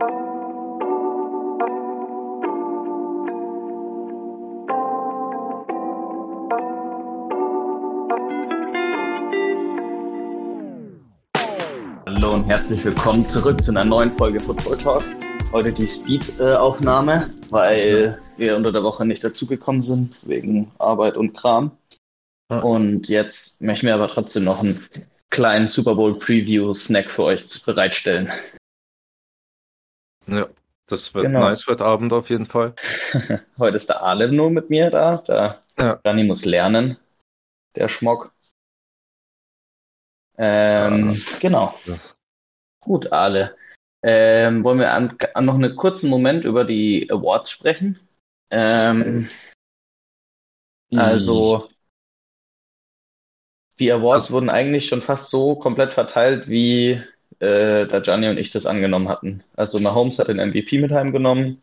Hallo und herzlich willkommen zurück zu einer neuen Folge Football Talk. Heute die Speed-Aufnahme, weil wir unter der Woche nicht dazugekommen sind, wegen Arbeit und Kram. Und jetzt möchten wir aber trotzdem noch einen kleinen Super Bowl Preview-Snack für euch bereitstellen. Ja, das wird Genau. nice heute Abend auf jeden Fall. Heute ist der Alem nur mit mir da. Der Ja. Dani muss lernen, der Schmock. Ähm, genau. Das. Gut, Ale. Ähm, wollen wir an, an noch einen kurzen Moment über die Awards sprechen? Ähm, also, die Awards Also- wurden eigentlich schon fast so komplett verteilt, wie äh, da Gianni und ich das angenommen hatten. Also Mahomes hat den MVP mit heimgenommen.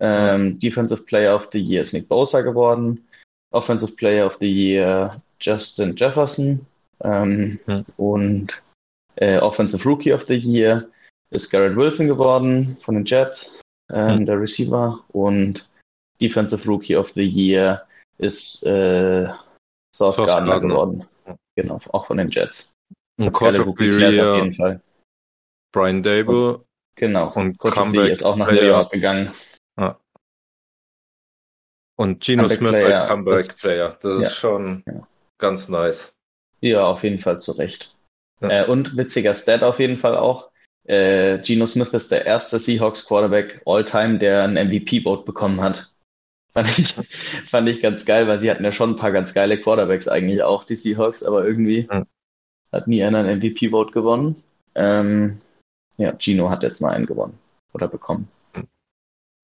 Ähm, Defensive Player of the Year ist Nick Bosa geworden. Offensive Player of the Year Justin Jefferson. Ähm, Hm. Und äh, Offensive Rookie of the Year ist Garrett Wilson geworden von den Jets, ähm, Hm. der Receiver. Und Defensive Rookie of the Year ist äh, Sauce Sauce Gardner Gardner. geworden. Genau, auch von den Jets. Und Quarterback Class auf Year, jeden Fall. Brian Dable. Genau. Und of the Comeback ist auch nach New. York gegangen. Und Geno Comeback Smith als Comeback ist- Player. Das ja. ist schon Ja. ganz nice. Ja, auf jeden Fall zu Recht. Ja. Äh, und witziger Stat auf jeden Fall auch. Äh, Geno Smith ist der erste Seahawks Quarterback all-time, der ein MVP-Vote bekommen hat. Fand ich, fand ich ganz geil, weil sie hatten ja schon ein paar ganz geile Quarterbacks eigentlich auch, die Seahawks, aber irgendwie hat nie einer ein MVP-Vote gewonnen. Ähm, ja, Gino hat jetzt mal einen gewonnen oder bekommen.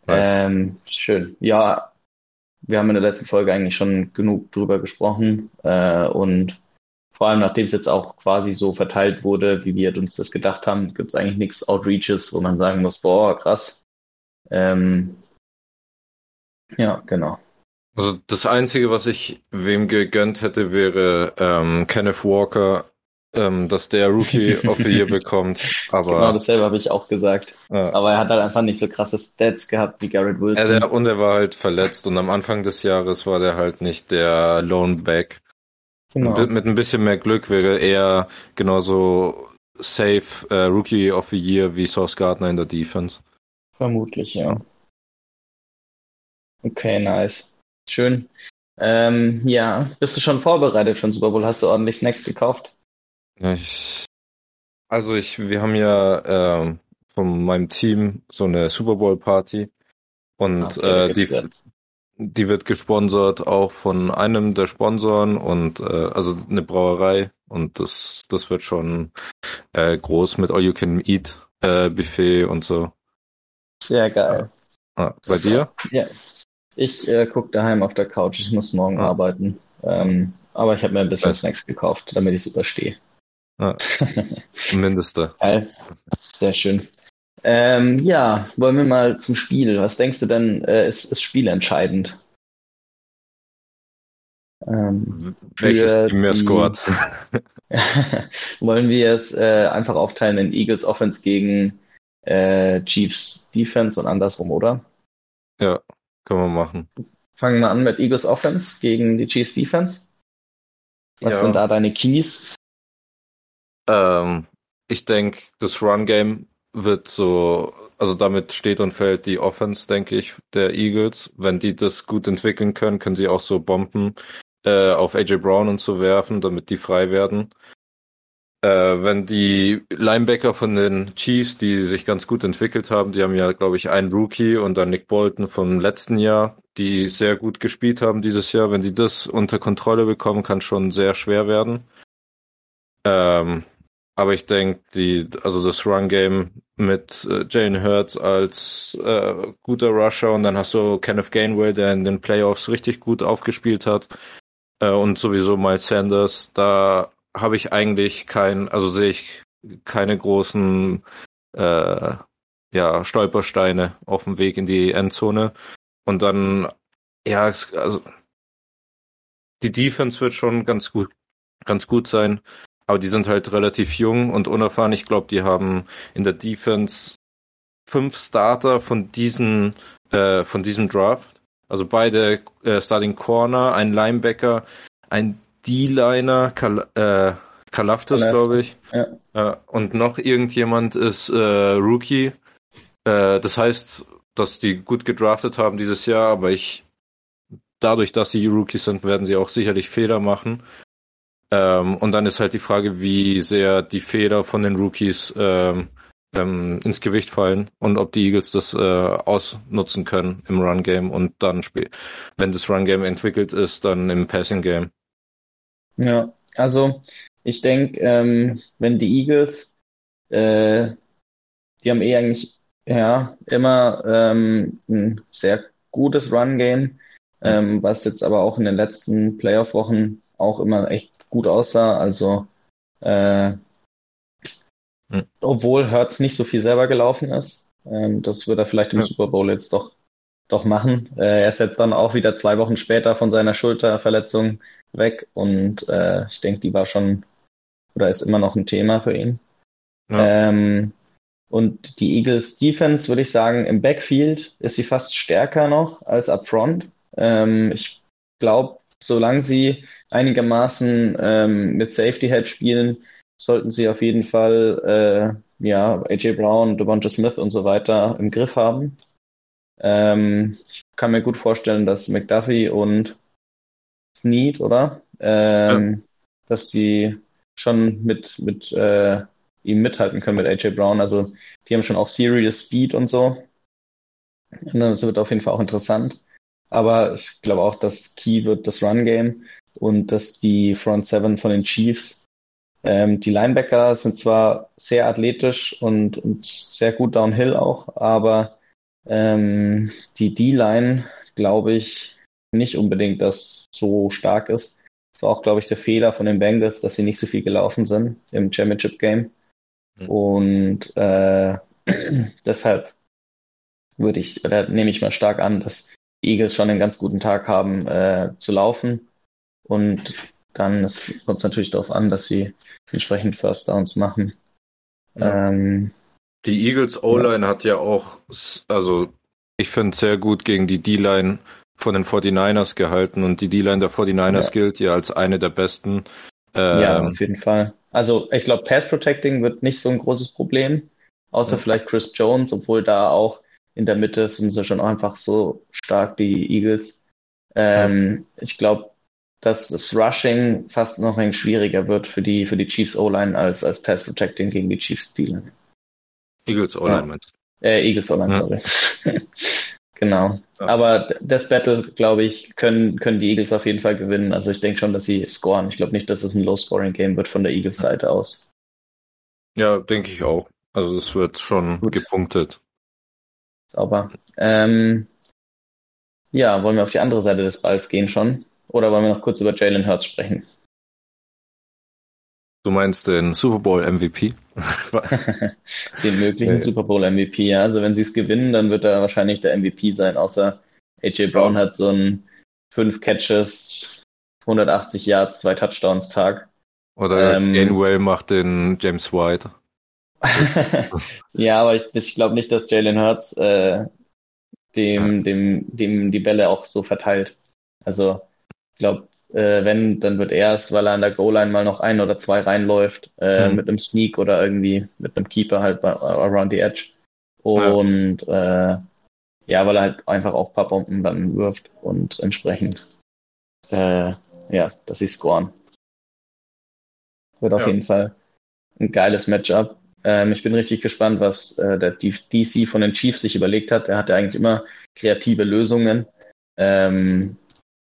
Nice. Ähm, schön. Ja, wir haben in der letzten Folge eigentlich schon genug drüber gesprochen äh, und vor allem nachdem es jetzt auch quasi so verteilt wurde, wie wir uns das gedacht haben, gibt es eigentlich nichts Outreaches, wo man sagen muss, boah, krass. Ähm, ja, genau. Also das Einzige, was ich wem gegönnt hätte, wäre ähm, Kenneth Walker, ähm, dass der Rookie of the Year bekommt. Genau Aber dasselbe habe ich auch gesagt. ja. Aber er hat halt einfach nicht so krasse Stats gehabt wie Garrett Ja, Wilson. der, und er war halt verletzt und am Anfang des Jahres war der halt nicht der Lone Back. genau. Mit, mit ein bisschen mehr Glück wäre er genauso safe äh, Rookie of the Year wie Sauce Gardner in der Defense. Vermutlich, ja. Okay, nice. Schön. Ähm, ja, bist du schon vorbereitet für den Super Bowl? Hast du ordentlich Snacks gekauft? Ja, ich, also ich, wir haben ja ähm, von meinem Team so eine Super Bowl Party und Okay, da äh, die, die wird gesponsert auch von einem der Sponsoren und äh, also eine Brauerei und das das wird schon äh, groß mit All You Can Eat äh, Buffet und so. Sehr geil. Ah, bei dir? Ja. Ich äh, gucke daheim auf der Couch. Ich muss morgen Ah. arbeiten. Ähm, aber ich habe mir ein bisschen. Snacks gekauft, damit ich es überstehe. Ah. Mindeste. Geil. Sehr schön. Ähm, ja, wollen wir mal zum Spiel. Was denkst du denn, äh, ist, ist spielentscheidend? Ähm, Welches Team mehr scored? Wollen wir es äh, einfach aufteilen in Eagles Offense gegen äh, Chiefs Defense und andersrum, oder? ja, können wir machen. Fangen wir an mit Eagles Offense gegen die Chiefs Defense. Was Ja. sind da deine Keys? Ähm, ich denke, das Run Game wird so, also damit steht und fällt die Offense, denke ich, der Eagles. Wenn die das gut entwickeln können, können sie auch so Bomben äh, auf AJ Brown und so werfen, damit die frei werden. Äh, wenn die Linebacker von den Chiefs, die sich ganz gut entwickelt haben, die haben ja, glaube ich, einen Rookie und dann Nick Bolton vom letzten Jahr, die sehr gut gespielt haben dieses Jahr. Wenn die das unter Kontrolle bekommen, kann schon sehr schwer werden. Ähm, aber ich denke, die, also das Run-Game mit äh, Jane Hurts als äh, guter Rusher und dann hast du Kenneth Gainwell, der in den Playoffs richtig gut aufgespielt hat äh, und sowieso Miles Sanders. Da habe ich eigentlich kein, also sehe ich keine großen äh, ja, Stolpersteine auf dem Weg in die Endzone. Und dann, ja, also die Defense wird schon ganz gut, ganz gut sein. Aber die sind halt relativ jung und unerfahren. Ich glaube, die haben in der Defense fünf Starter von diesem, äh, von diesem Draft. Also beide äh, Starting Corner, ein Linebacker, ein D-Liner, Kal äh, Kalaftis, glaube ich. Ja. Äh, und noch irgendjemand ist äh, Rookie. Äh, das heißt, dass die gut gedraftet haben dieses Jahr, aber ich dadurch, dass sie Rookies sind, werden sie auch sicherlich Fehler machen. Ähm, und dann ist halt die Frage, wie sehr die Fehler von den Rookies ähm, ähm, ins Gewicht fallen und ob die Eagles das äh, ausnutzen können im Run Game und dann spiel wenn das Run Game entwickelt ist, dann im Passing Game. Ja, also ich denke, ähm, wenn die Eagles, äh, die haben eh eigentlich ja immer ähm, ein sehr gutes Run Game, ähm, was jetzt aber auch in den letzten Playoff-Wochen auch immer echt gut aussah. Also äh, hm. obwohl Hertz nicht so viel selber gelaufen ist. Ähm, das wird er vielleicht im ja. Super Bowl jetzt doch doch machen. Äh, er ist jetzt dann auch wieder zwei Wochen später von seiner Schulterverletzung weg und äh, ich denke, die war schon oder ist immer noch ein Thema für ihn. Ja. Ähm, und die Eagles Defense, würde ich sagen, im Backfield ist sie fast stärker noch als up front. Ähm, ich glaube, solange sie einigermaßen ähm, mit Safety Help spielen, sollten sie auf jeden Fall äh, ja AJ Brown, Devonta Smith und so weiter im Griff haben. Ähm, ich kann mir gut vorstellen, dass McDuffie und Snead, oder? Ähm, ja. Dass die schon mit mit äh, ihm mithalten können mit AJ Brown. Also die haben schon auch Serious Speed und so. Und das wird auf jeden Fall auch interessant. Aber ich glaube auch, dass Key wird das Run Game und dass die Front Seven von den Chiefs, ähm, die Linebacker sind zwar sehr athletisch und, und sehr gut downhill auch, aber ähm, die D-Line, glaube ich, nicht unbedingt, dass so stark ist. Das war auch, glaube ich, der Fehler von den Bengals, dass sie nicht so viel gelaufen sind im Championship Game. Mhm. Und äh, deshalb würde ich, oder nehme ich mal stark an, dass Eagles schon einen ganz guten Tag haben äh, zu laufen. Und dann kommt es natürlich darauf an, dass sie entsprechend First Downs machen. Ja. Ähm, die Eagles O-Line ja. hat ja auch, also ich finde sehr gut gegen die D-Line von den 49ers gehalten und die D-Line der 49ers ja. gilt ja als eine der besten. Ähm, ja, auf jeden Fall. Also ich glaube, Pass Protecting wird nicht so ein großes Problem, außer ja. vielleicht Chris Jones, obwohl da auch in der Mitte sind sie schon einfach so stark, die Eagles. Ähm, ja. Ich glaube, dass das Rushing fast noch ein schwieriger wird für die, für die Chiefs O-Line als, als Pass Protecting gegen die Chiefs D-Line. Eagles O-Line ja. meinst Äh, Eagles O-Line, ja. sorry. genau. Ja. Aber das Battle, glaube ich, können, können die Eagles auf jeden Fall gewinnen. Also ich denke schon, dass sie scoren. Ich glaube nicht, dass es ein Low-Scoring-Game wird von der Eagles-Seite aus. Ja, denke ich auch. Also es wird schon Gut. gepunktet. Sauber. Ähm, ja, wollen wir auf die andere Seite des Balls gehen schon? Oder wollen wir noch kurz über Jalen Hurts sprechen? Du meinst den Super Bowl MVP? den möglichen nee. Super Bowl MVP, ja. Also wenn sie es gewinnen, dann wird er wahrscheinlich der MVP sein, außer AJ Brown hat so ein fünf Catches, 180 Yards, zwei Touchdowns Tag. Oder ähm, Gainwell macht den James White. ja, aber ich, ich glaube nicht, dass Jalen Hurts äh, dem, dem, dem die Bälle auch so verteilt. Also ich glaube, äh, wenn, dann wird er es, weil er an der Goal-Line mal noch ein oder zwei reinläuft, äh, mhm. mit einem Sneak oder irgendwie mit einem Keeper halt bei, around the edge. Und ja. äh, ja, weil er halt einfach auch paar Bomben dann wirft und entsprechend äh, ja, dass sie scoren. Wird auf ja. jeden Fall ein geiles Matchup. Ähm, ich bin richtig gespannt, was äh, der DC von den Chiefs sich überlegt hat. Er hatte eigentlich immer kreative Lösungen. Ähm,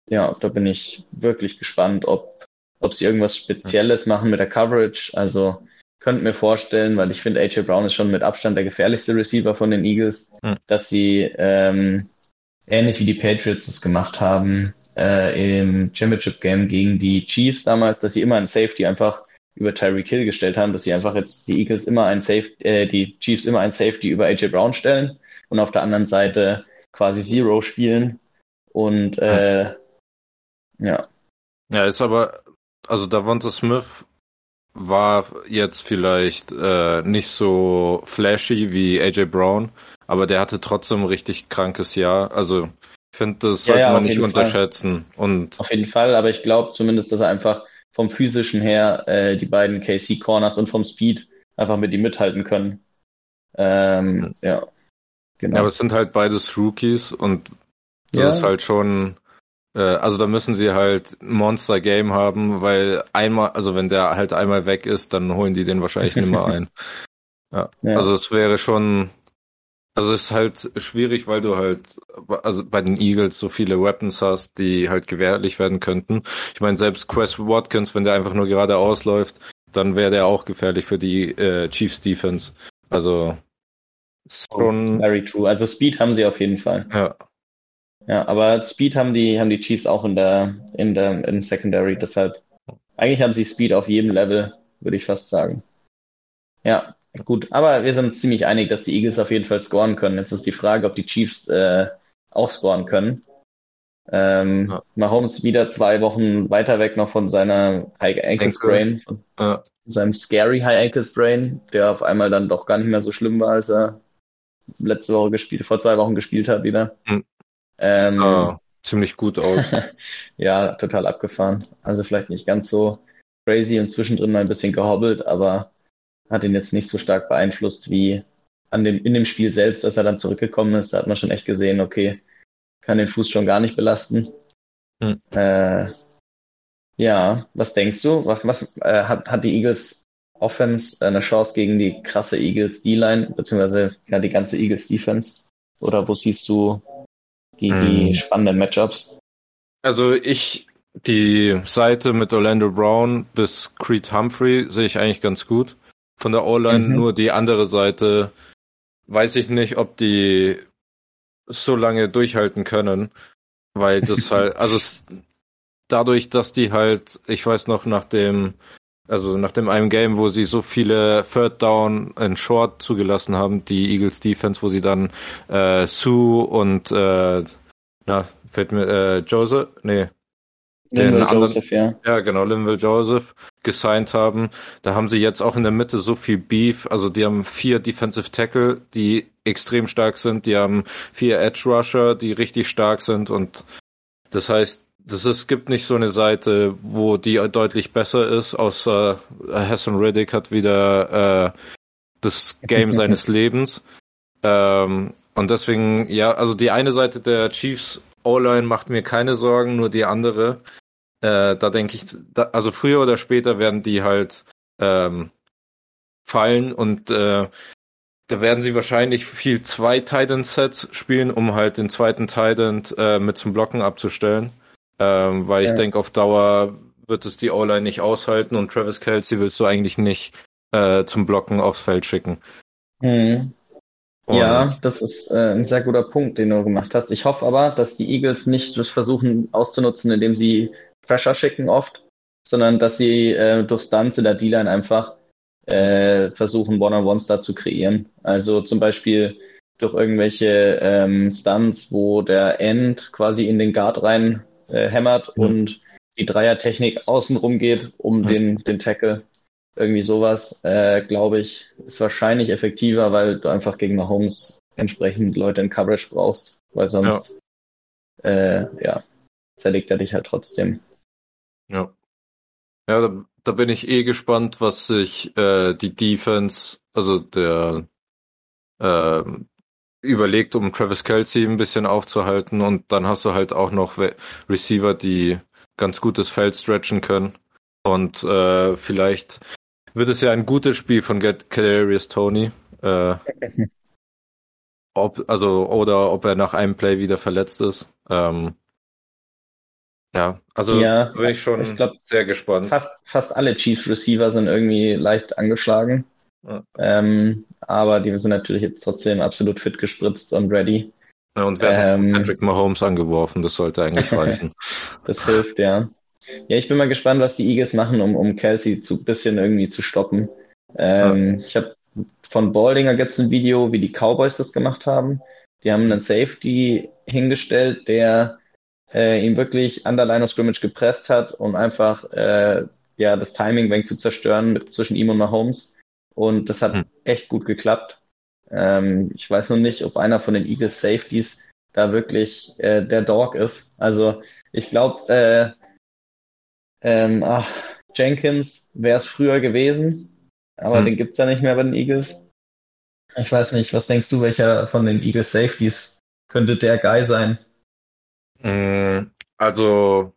ja, da bin ich wirklich gespannt, ob, ob sie irgendwas Spezielles machen mit der Coverage. Also könnte mir vorstellen, weil ich finde, AJ Brown ist schon mit Abstand der gefährlichste Receiver von den Eagles, mhm. dass sie ähm, ähnlich wie die Patriots es gemacht haben äh, im Championship Game gegen die Chiefs damals, dass sie immer einen Safety einfach über Tyreek Hill gestellt haben, dass sie einfach jetzt die Eagles immer ein Safety, äh, die Chiefs immer ein Safety über AJ Brown stellen und auf der anderen Seite quasi Zero spielen und äh, ja. Ja, ist aber, also Davonta Smith war jetzt vielleicht äh, nicht so flashy wie AJ Brown, aber der hatte trotzdem ein richtig krankes Jahr. Also ich finde, das sollte Ja, ja, man nicht unterschätzen. Und Auf jeden Fall, aber ich glaube zumindest, dass er einfach vom physischen her äh, die beiden KC Corners und vom Speed einfach mit ihm mithalten können. Ähm, ja, genau. ja, aber es sind halt beides Rookies und das Ja. ist halt schon, äh, also da müssen sie halt Monster Game haben, weil einmal, also wenn der halt einmal weg ist, dann holen die den wahrscheinlich nicht mehr ein. Ja. Ja. Also es wäre schon, also es ist halt schwierig, weil du halt, also bei den Eagles so viele Weapons hast, die halt gefährlich werden könnten. Ich meine, selbst Quest Watkins, wenn der einfach nur geradeaus läuft, dann wäre der auch gefährlich für die äh, Chiefs Defense. Also ist schon, Very true. Also Speed haben sie auf jeden Fall. ja, Ja, aber Speed haben die, haben die Chiefs auch in der, in der, im Secondary. Deshalb, eigentlich haben sie Speed auf jedem Level, würde ich fast sagen. Ja, gut. Aber wir sind uns ziemlich einig, dass die Eagles auf jeden Fall scoren können. Jetzt ist die Frage, ob die Chiefs äh, auch scoren können. Ähm, Ja. Mahomes wieder zwei Wochen weiter weg noch von seiner High Ankle. Sprain, ja, seinem scary High Ankle Sprain, der auf einmal dann doch gar nicht mehr so schlimm war, als er letzte Woche gespielt, vor zwei Wochen gespielt hat wieder. Hm. Ähm, sah ziemlich gut aus. ja, total abgefahren. Also vielleicht nicht ganz so crazy und zwischendrin mal ein bisschen gehobbelt, aber hat ihn jetzt nicht so stark beeinflusst wie an dem, in dem Spiel selbst, als er dann zurückgekommen ist. Da hat man schon echt gesehen, okay, kann den Fuß schon gar nicht belasten. Hm. Äh, ja, was denkst du? Was, was äh, hat, hat die Eagles Offense eine Chance gegen die krasse Eagles D-Line, beziehungsweise ja die ganze Eagles Defense? Oder wo siehst du die, die Hm. spannenden Matchups? Also ich, die Seite mit Orlando Brown bis Creed Humphrey sehe ich eigentlich ganz gut. Von der O-Line Mhm. nur die andere Seite weiß ich nicht, ob die so lange durchhalten können, weil das halt, also es, dadurch, dass die halt, ich weiß noch nach dem, also nach dem einen Game, wo sie so viele Third Down in Short zugelassen haben, die Eagles Defense, wo sie dann äh, Sue und äh, na, fällt mir äh, Joseph, nee, Linville anderen- Joseph, ja. ja, genau, Linville Joseph gesigned haben. Da haben sie jetzt auch in der Mitte so viel Beef. Also die haben vier Defensive Tackle, die extrem stark sind. Die haben vier Edge Rusher, die richtig stark sind. Und das heißt, das ist, gibt nicht so eine Seite, wo die deutlich besser ist, außer Hassan Riddick hat wieder äh, das Game seines Lebens. Ähm, und deswegen, ja, also die eine Seite der Chiefs O-Line macht mir keine Sorgen, nur die andere. Äh, da denke ich, da, also früher oder später werden die halt ähm, fallen und äh, da werden sie wahrscheinlich viel zwei Titan Sets spielen, um halt den zweiten Titan äh, mit zum Blocken abzustellen. Ähm, weil ich Ja. denke, auf Dauer wird es die O-Line nicht aushalten und Travis Kelsey willst du eigentlich nicht äh, zum Blocken aufs Feld schicken. Hm. Und Ja, das ist äh, ein sehr guter Punkt, den du gemacht hast. Ich hoffe aber, dass die Eagles nicht das versuchen auszunutzen, indem sie Pressure schicken oft, sondern dass sie äh, durch Stunts in der D-Line einfach äh, versuchen, One-on-Ones da zu kreieren. Also zum Beispiel durch irgendwelche ähm, Stunts, wo der End quasi in den Guard rein äh, hämmert Ja. und die Dreiertechnik außenrum geht, um Ja. den, den Tackle. Irgendwie sowas, äh, glaube ich, ist wahrscheinlich effektiver, weil du einfach gegen Mahomes entsprechend Leute in Coverage brauchst, weil sonst, äh, ja, zerlegt er dich halt trotzdem. Ja. Ja, da, da bin ich eh gespannt, was sich äh, die Defense, also der äh, überlegt, um Travis Kelsey ein bisschen aufzuhalten und dann hast du halt auch noch We- Receiver, die ganz gutes Feld stretchen können und äh, vielleicht wird es ja ein gutes Spiel von Get Kadarius Tony. Äh, ob, also, oder ob er nach einem Play wieder verletzt ist. Ähm, ja, also Ja, bin ich schon ich glaub, sehr gespannt. Fast, fast alle Chiefs Receiver sind irgendwie leicht angeschlagen. Ja. Ähm, aber die sind natürlich jetzt trotzdem absolut fit gespritzt und ready. Ja, und wir haben Ähm, Patrick Mahomes angeworfen, das sollte eigentlich reichen. Das hilft, ja. Ja, ich bin mal gespannt, was die Eagles machen, um, um Kelsey zu bisschen irgendwie zu stoppen. Ähm, Ich habe von Baldinger gibt's ein Video, wie die Cowboys das gemacht haben. Die haben einen Safety hingestellt, der äh, ihn wirklich an der Line of Scrimmage gepresst hat und einfach äh, ja das Timing wenig zu zerstören mit, zwischen ihm und Mahomes. Und das hat hm. echt gut geklappt. Ähm, ich weiß noch nicht, ob einer von den Eagles Safeties da wirklich äh, der Dog ist. Also ich glaube, äh, ähm, ach, Jenkins wäre es früher gewesen, aber hm. den gibt's ja nicht mehr bei den Eagles. Ich weiß nicht, was denkst du, welcher von den Eagles Safeties könnte der Guy sein? Mm, also,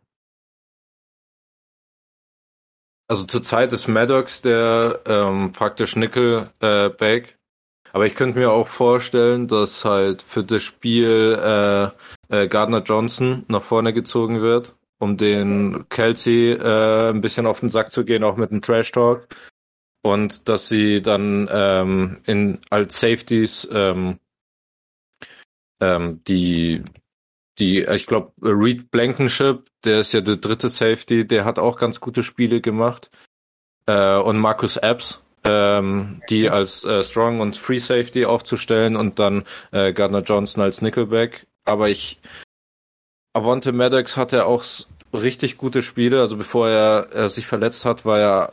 also zurzeit ist Maddox der ähm, praktisch Nickelback. Äh, aber ich könnte mir auch vorstellen, dass halt für das Spiel äh, äh, Gardner Johnson nach vorne gezogen wird, um den Kelsey äh, ein bisschen auf den Sack zu gehen, auch mit dem Trash Talk. Und dass sie dann ähm, in als Safeties ähm, ähm, die die, ich glaube, Reed Blankenship, der ist ja der dritte Safety, der hat auch ganz gute Spiele gemacht. Äh, und Marcus Epps, ähm, die als äh, Strong und Free Safety aufzustellen und dann äh, Gardner Johnson als Nickelback. Aber ich, Avante Maddox hatte auch richtig gute Spiele. Also bevor er, er sich verletzt hat, war er,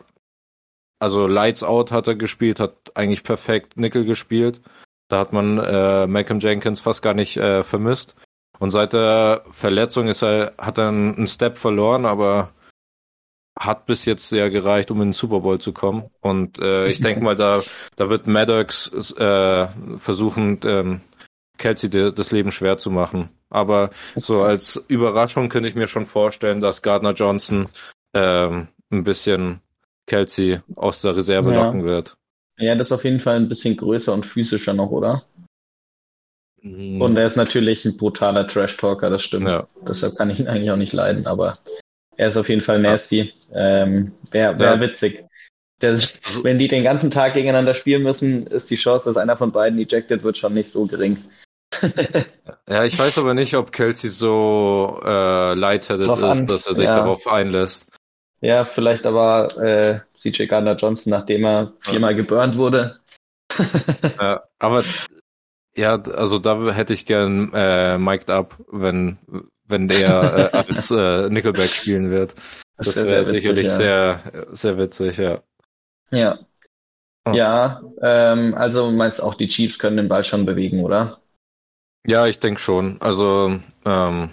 also Lights Out hat er gespielt, hat eigentlich perfekt Nickel gespielt. Da hat man äh, Malcolm Jenkins fast gar nicht äh, vermisst. Und seit der Verletzung ist er, hat er einen Step verloren, aber hat bis jetzt sehr gereicht, um in den Super Bowl zu kommen. Und äh, ich denke mal, da, da wird Maddox äh, versuchen, ähm, Kelsey das Leben schwer zu machen. Aber so als Überraschung könnte ich mir schon vorstellen, dass Gardner Johnson ähm, ein bisschen Kelsey aus der Reserve ja. locken wird. Ja, das ist auf jeden Fall ein bisschen größer und physischer noch, oder? Mhm. Und er ist natürlich ein brutaler Trash-Talker, das stimmt. Ja. Deshalb kann ich ihn eigentlich auch nicht leiden, aber er ist auf jeden Fall nasty. Ähm, Wäre wär ja. witzig. Das, also wenn die den ganzen Tag gegeneinander spielen müssen, ist die Chance, dass einer von beiden ejected wird, schon nicht so gering. Ja, ich weiß aber nicht, ob Kelsey so äh, lightheaded ist, dass er sich ja. darauf einlässt. Ja, vielleicht aber äh, CJ Gardner Johnson, nachdem er viermal ja. geburnt wurde. ja, aber ja, also da hätte ich gern äh, mic'd up, wenn wenn der äh, als äh, Nickelback spielen wird. Das, das wäre sicherlich sehr sehr witzig, ja. Ja. Oh. Ja, ähm, also meinst auch die Chiefs können den Ball schon bewegen, oder? Ja, ich denke schon. Also ähm,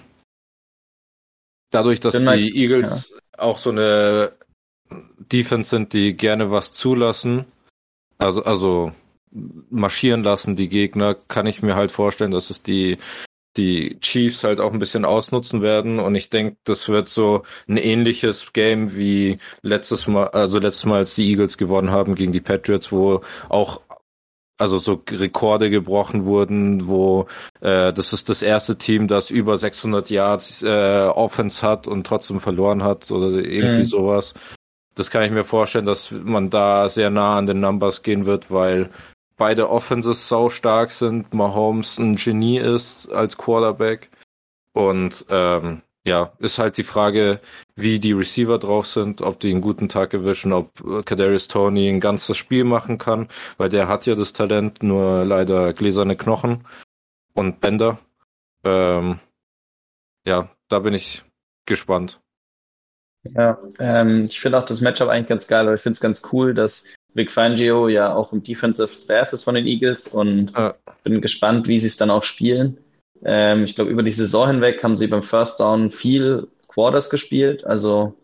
dadurch, dass Bin die Eagles ja. auch so eine Defense sind, die gerne was zulassen, also also marschieren lassen, die Gegner, kann ich mir halt vorstellen, dass es die die Chiefs halt auch ein bisschen ausnutzen werden und ich denke, das wird so ein ähnliches Game wie letztes Mal, also letztes Mal, als die Eagles gewonnen haben gegen die Patriots, wo auch also so Rekorde gebrochen wurden, wo äh, das ist das erste Team, das über 600 Yards äh, Offense hat und trotzdem verloren hat oder irgendwie mhm. sowas. Das kann ich mir vorstellen, dass man da sehr nah an den Numbers gehen wird, weil beide Offenses sau stark sind, Mahomes ein Genie ist als Quarterback und ähm, ja, ist halt die Frage, wie die Receiver drauf sind, ob die einen guten Tag erwischen, ob Kadarius Tony ein ganzes Spiel machen kann, weil der hat ja das Talent, nur leider gläserne Knochen und Bänder. Ähm, ja, da bin ich gespannt. Ja, ähm, ich finde auch das Matchup eigentlich ganz geil, aber ich finde es ganz cool, dass Vic Fangio ja auch im Defensive Staff ist von den Eagles und ja. bin gespannt, wie sie es dann auch spielen. Ähm, ich glaube, über die Saison hinweg haben sie beim First Down viel Quarters gespielt, also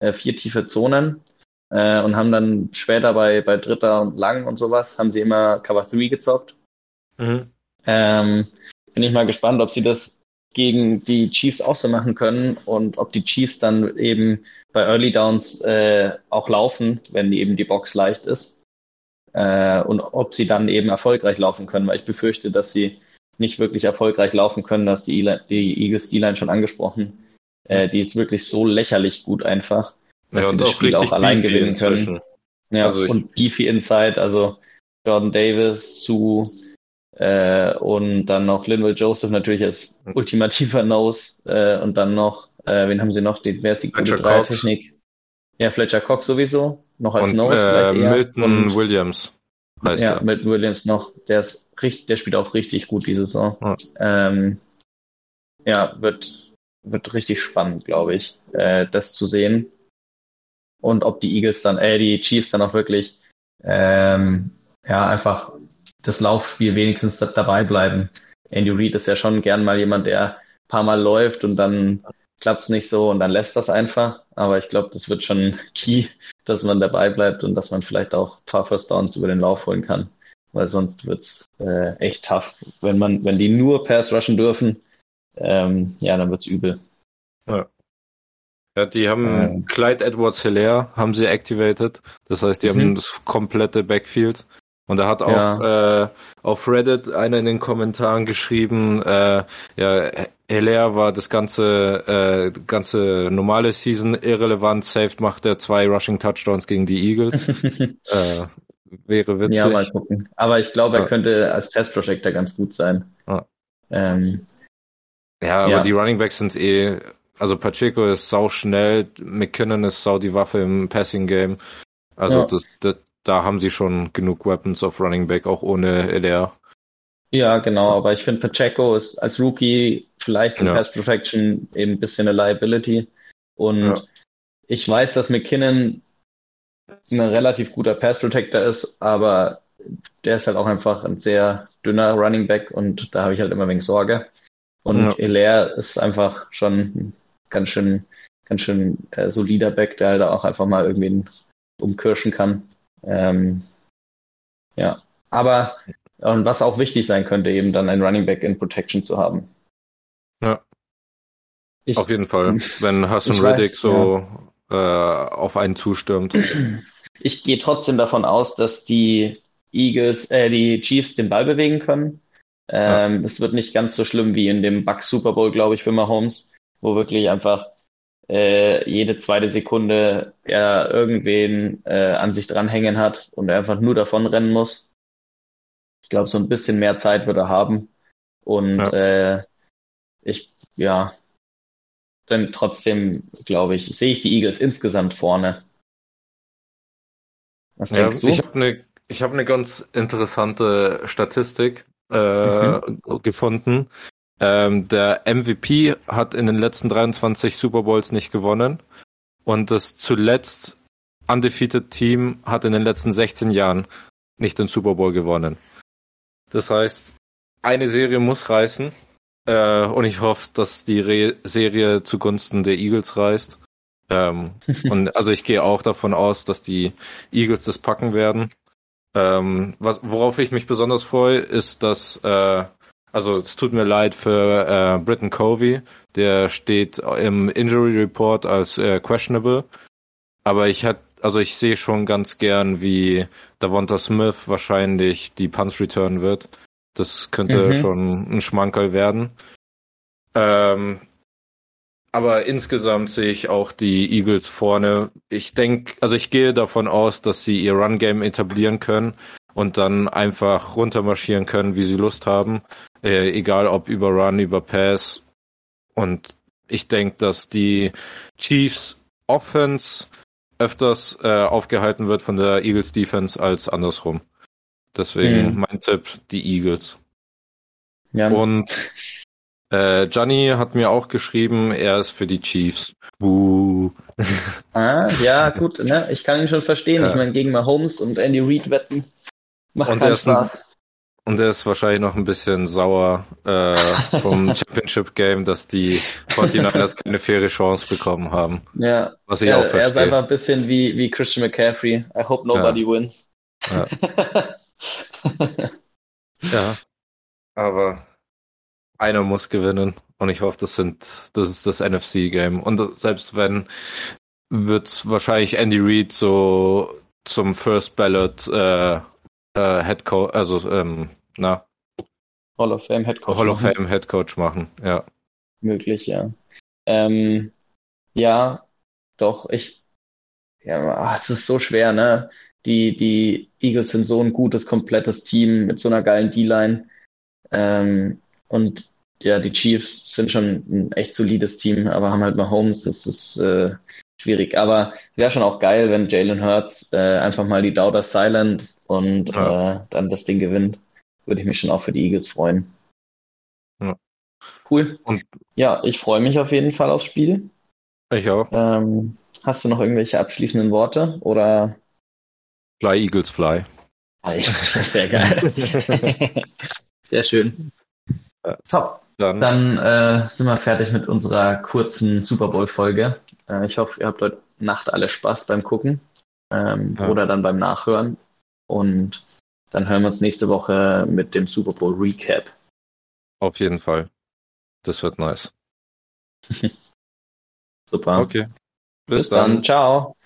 äh, vier tiefe Zonen äh, und haben dann später bei, bei Dritter und Lang und sowas, haben sie immer Cover 3 gezockt. Mhm. Ähm, bin ich mal gespannt, ob sie das gegen die Chiefs auch so machen können und ob die Chiefs dann eben bei Early Downs äh, auch laufen, wenn eben die Box leicht ist. Äh, und ob sie dann eben erfolgreich laufen können, weil ich befürchte, dass sie nicht wirklich erfolgreich laufen können, dass die, e die Eagles D-Line schon angesprochen. Äh, die ist wirklich so lächerlich gut einfach, dass ja, sie das Spiel auch allein gewinnen können. Ja, also und Beefy Inside, also Jordan Davis zu äh, und dann noch Linville Joseph natürlich als hm. ultimativer Nose äh, und dann noch äh, wen haben sie noch? Die, wer ist die gute Dreiertechnik? Ja, Fletcher Cox sowieso. Noch als und, Nose äh, vielleicht eher. Milton und, Williams. Heißt ja, der. Milton Williams noch. Der ist richtig, der spielt auch richtig gut diese Saison. Ja, ähm, ja wird, wird richtig spannend, glaube ich, äh, das zu sehen. und ob die Eagles dann, äh, die Chiefs dann auch wirklich ähm, ja einfach das Laufspiel wenigstens dabei bleiben. Andy Reid ist ja schon gern mal jemand, der ein paar Mal läuft und dann klappt's nicht so und dann lässt das einfach. Aber ich glaube, das wird schon key, dass man dabei bleibt und dass man vielleicht auch ein paar First Downs über den Lauf holen kann. Weil sonst wird's äh, echt tough. Wenn man, wenn die nur Pass rushen dürfen, ähm, ja, dann wird's übel. Ja. Ja, die haben ähm. Clyde Edwards Hilaire haben sie activated. Das heißt, die mhm. haben das komplette Backfield. Und da hat auch ja. äh, auf Reddit einer in den Kommentaren geschrieben, äh, ja, Hilaire war das ganze äh, ganze normale Season irrelevant, saved macht er zwei Rushing Touchdowns gegen die Eagles. äh, wäre witzig. Ja, mal gucken. Aber ich glaube, er ja. könnte als Pass Projector ganz gut sein. Ja, ähm, ja aber ja. die Running Backs sind eh, also Pacheco ist sau schnell, McKinnon ist sau die Waffe im Passing Game. Also das, das, da haben sie schon genug Weapons auf Running Back, auch ohne LR. Ja, genau, aber ich finde Pacheco ist als Rookie vielleicht in ja. Pass Protection eben ein bisschen eine Liability. Und ja. ich weiß, dass McKinnon ein relativ guter Pass Protector ist, aber der ist halt auch einfach ein sehr dünner Running Back und da habe ich halt immer wegen Sorge. Und ja. Hilaire ist einfach schon ganz schön, ganz schön äh, solider Back, der halt auch einfach mal irgendwie umkirschen kann. Ähm, ja, aber und was auch wichtig sein könnte, eben dann ein Running Back in Protection zu haben. Ja. Ich, auf jeden Fall, wenn Hassan Reddick so ja. äh, auf einen zustürmt. Ich gehe trotzdem davon aus, dass die Eagles, äh, die Chiefs den Ball bewegen können. Ähm, ja. Es wird nicht ganz so schlimm wie in dem Bucks Super Bowl, glaube ich, für Mahomes, wo wirklich einfach äh, jede zweite Sekunde er irgendwen äh, an sich dranhängen hat und er einfach nur davon rennen muss. Ich glaube, so ein bisschen mehr Zeit wird er haben. Und ja. äh, ich, ja, dann trotzdem, glaube ich, sehe ich die Eagles insgesamt vorne. Was ja, denkst du? Ich habe eine ich hab ne ganz interessante Statistik äh, mhm. gefunden. Ähm, der MVP hat in den letzten 23 Super Bowls nicht gewonnen und das zuletzt undefeated Team hat in den letzten 16 Jahren nicht den Super Bowl gewonnen. Das heißt, eine Serie muss reißen äh, und ich hoffe, dass die Re Serie zugunsten der Eagles reißt. Ähm, und also ich gehe auch davon aus, dass die Eagles das packen werden. Ähm, was, worauf ich mich besonders freue, ist, dass äh, also es tut mir leid für äh, Britton Covey, der steht im Injury Report als äh, questionable. Aber ich hätte, also ich sehe schon ganz gern, wie Davonta Smith wahrscheinlich die Punts return wird. Das könnte mhm. schon ein Schmankerl werden. Ähm, aber insgesamt sehe ich auch die Eagles vorne. Ich denke, also ich gehe davon aus, dass sie ihr Run-Game etablieren können und dann einfach runtermarschieren können, wie sie Lust haben. Äh, egal ob über Run, über Pass. Und ich denke, dass die Chiefs Offense öfters äh, aufgehalten wird von der Eagles Defense als andersrum. Deswegen mhm. mein Tipp, die Eagles. Ja. Und äh, Gianni hat mir auch geschrieben, er ist für die Chiefs. Buh. Ah, ja, gut, ne? Ich kann ihn schon verstehen. Ja. Ich meine, gegen Mahomes und Andy Reid wetten macht und keinen Spaß. Und er ist wahrscheinlich noch ein bisschen sauer äh, vom Championship Game, dass die 49ers keine faire Chance bekommen haben. Ja. Was ich ja, auch verstehe. Er ist einfach ein bisschen wie, wie Christian McCaffrey. I hope nobody ja. wins. Ja. ja. Aber einer muss gewinnen. Und ich hoffe, das sind, das ist das NFC-Game. Und selbst wenn, wird wahrscheinlich Andy Reid so zum First Ballot äh, äh, Head Coach, also ähm, na. Hall of Fame Head Coach. Hall of Fame Head Coach machen, ja. Möglich, ja. Ähm, ja, doch, ich, ja, es ist so schwer, ne? Die, die Eagles sind so ein gutes, komplettes Team mit so einer geilen D-Line. Ähm, und ja, die Chiefs sind schon ein echt solides Team, aber haben halt mal Holmes, das ist äh, schwierig. Aber wäre schon auch geil, wenn Jalen Hurts äh, einfach mal die Dauder silent und ja. äh, dann das Ding gewinnt würde ich mich schon auch für die Eagles freuen. Ja. Cool. Und ja, ich freue mich auf jeden Fall aufs Spiel. Ich auch. Ähm, hast du noch irgendwelche abschließenden Worte oder? Fly Eagles Fly. Sehr geil. Sehr schön. Top. Dann, Dann äh, sind wir fertig mit unserer kurzen Super Bowl-Folge. Äh, ich hoffe, ihr habt heute Nacht alle Spaß beim Gucken ähm, ja. oder dann beim Nachhören. Und dann hören wir uns nächste Woche mit dem Super Bowl Recap. Auf jeden Fall. Das wird nice. Super. Okay. Bis, Bis dann. dann. Ciao.